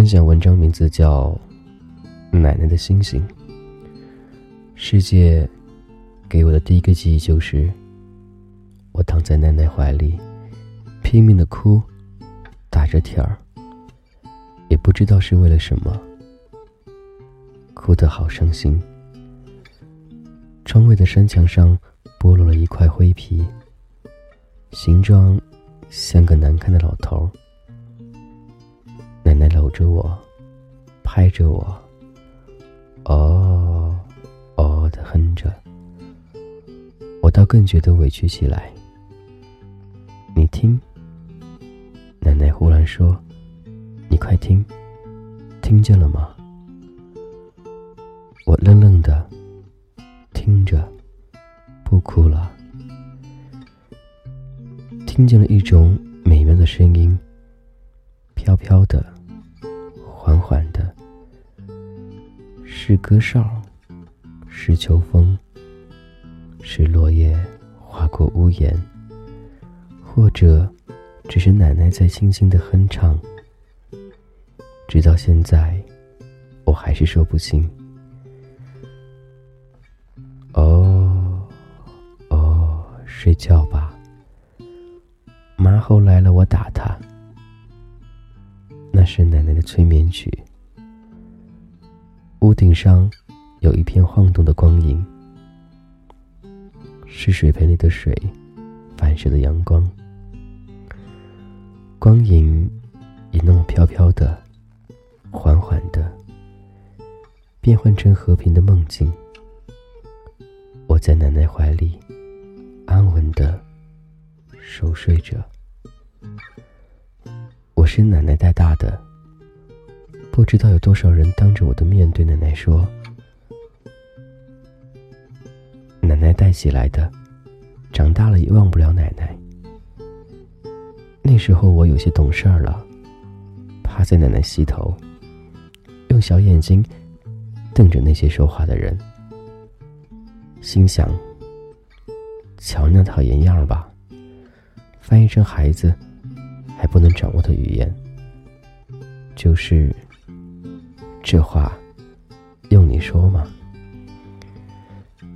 分享文章名字叫《奶奶的星星》。世界给我的第一个记忆就是，我躺在奶奶怀里，拼命的哭，打着舔儿，也不知道是为了什么，哭得好伤心。窗外的山墙上剥落了一块灰皮，形状像个难看的老头儿。着我，拍着我，哦，哦的哼着。我倒更觉得委屈起来。你听，奶奶忽然说：“你快听，听见了吗？”我愣愣的听着，不哭了。听见了一种美妙的声音。飘飘的，是歌哨，是秋风，是落叶划过屋檐，或者只是奶奶在轻轻的哼唱。直到现在，我还是说不清。哦，哦，睡觉吧。妈后来了，我打她。那是奶奶的催眠曲。屋顶上有一片晃动的光影，是水盆里的水反射的阳光。光影也那么飘飘的、缓缓的，变换成和平的梦境。我在奶奶怀里安稳的熟睡着。我是奶奶带大的，不知道有多少人当着我的面对奶奶说：“奶奶带起来的，长大了也忘不了奶奶。”那时候我有些懂事儿了，趴在奶奶膝头，用小眼睛瞪着那些说话的人，心想：“瞧那讨厌样儿吧，翻译成孩子。”还不能掌握的语言，就是这话，用你说吗？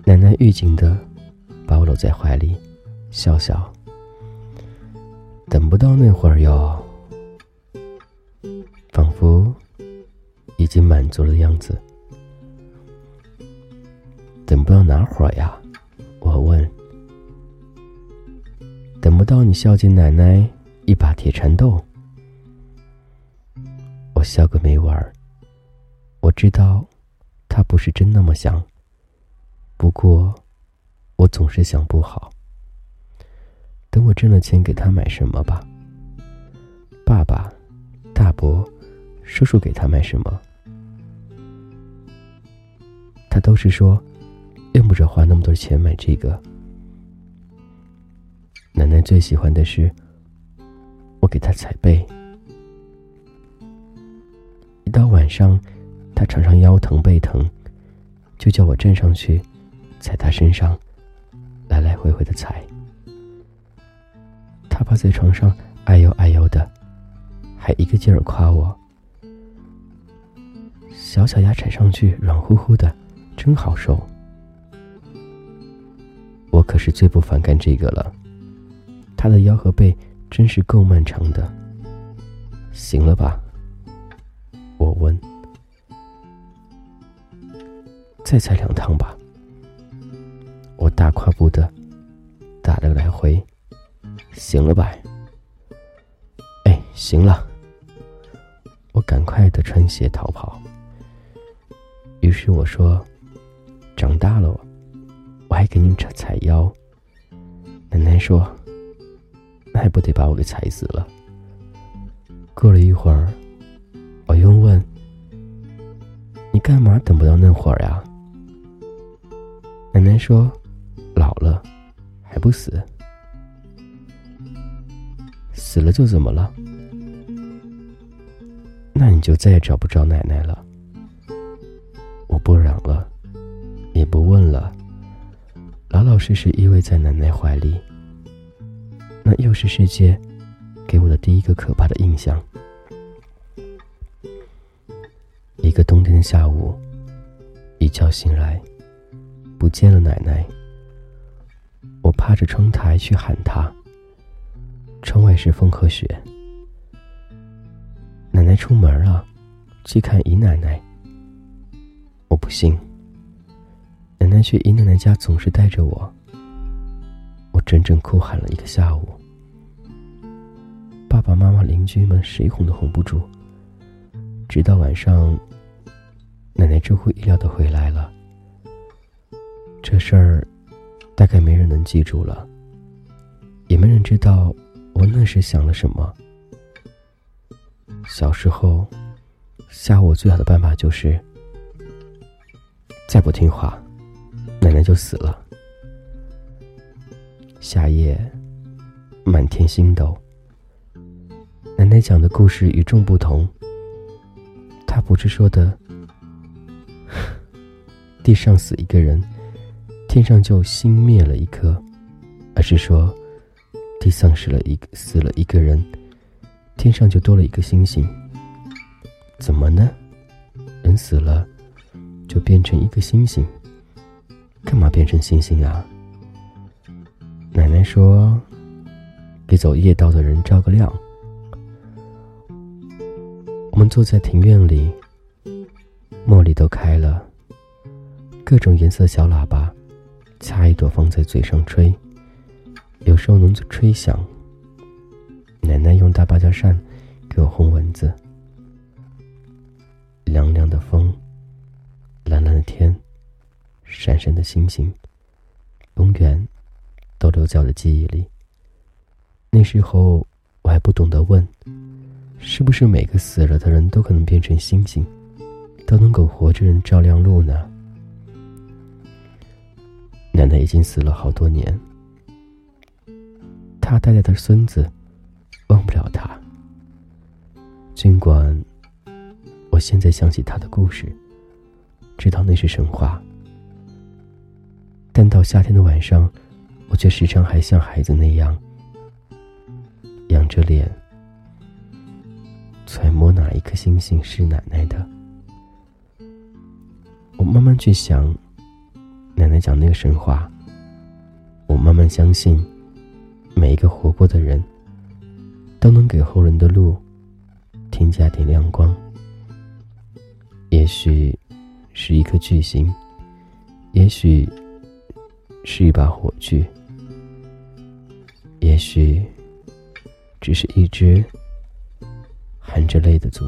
奶奶预警的把我搂在怀里，笑笑。等不到那会儿哟，仿佛已经满足了的样子。等不到哪会儿呀？我问。等不到你孝敬奶奶。一把铁蚕豆，我笑个没完儿。我知道，他不是真那么想。不过，我总是想不好。等我挣了钱，给他买什么吧。爸爸、大伯、叔叔给他买什么？他都是说，用不着花那么多钱买这个。奶奶最喜欢的是。我给他踩背，一到晚上，他常常腰疼背疼，就叫我站上去，踩他身上，来来回回的踩。他趴在床上，哎呦哎呦的，还一个劲儿夸我：小脚丫踩上去软乎乎的，真好受。我可是最不反感这个了，他的腰和背。真是够漫长的，行了吧？我问。再踩两趟吧。我大跨步的打了个来回，行了吧？哎，行了。我赶快的穿鞋逃跑。于是我说：“长大了，我还给你踩踩腰。”奶奶说。那还不得把我给踩死了。过了一会儿，我又问：“你干嘛等不到那会儿呀？”奶奶说：“老了，还不死。死了就怎么了？那你就再也找不着奶奶了。”我不嚷了，也不问了，老老实实依偎在奶奶怀里。那又是世界给我的第一个可怕的印象。一个冬天的下午，一觉醒来，不见了奶奶。我趴着窗台去喊她。窗外是风和雪。奶奶出门了，去看姨奶奶。我不信。奶奶去姨奶奶家总是带着我。我整整哭喊了一个下午。爸爸妈妈、邻居们谁哄都哄不住。直到晚上，奶奶出乎意料的回来了。这事儿，大概没人能记住了，也没人知道我那时想了什么。小时候，吓唬我最好的办法就是，再不听话，奶奶就死了。夏夜，满天星斗。奶奶讲的故事与众不同。她不是说的 地上死一个人，天上就星灭了一颗，而是说地丧失了一死了一个人，天上就多了一个星星。怎么呢？人死了就变成一个星星，干嘛变成星星啊？奶奶说，给走夜道的人照个亮。我们坐在庭院里，茉莉都开了，各种颜色小喇叭，掐一朵放在嘴上吹，有时候能吹响。奶奶用大芭蕉扇给我轰蚊子。凉凉的风，蓝蓝的天，闪闪的星星，永远都留在我的记忆里。那时候我还不懂得问。是不是每个死了的人都可能变成星星，都能够活着人照亮路呢？奶奶已经死了好多年，他带来的孙子忘不了他。尽管我现在想起他的故事，知道那是神话，但到夏天的晚上，我却时常还像孩子那样，仰着脸。揣摩哪一颗星星是奶奶的？我慢慢去想，奶奶讲那个神话。我慢慢相信，每一个活过的人，都能给后人的路添加点亮光。也许是一颗巨星，也许是一把火炬，也许只是一只。含着泪的足。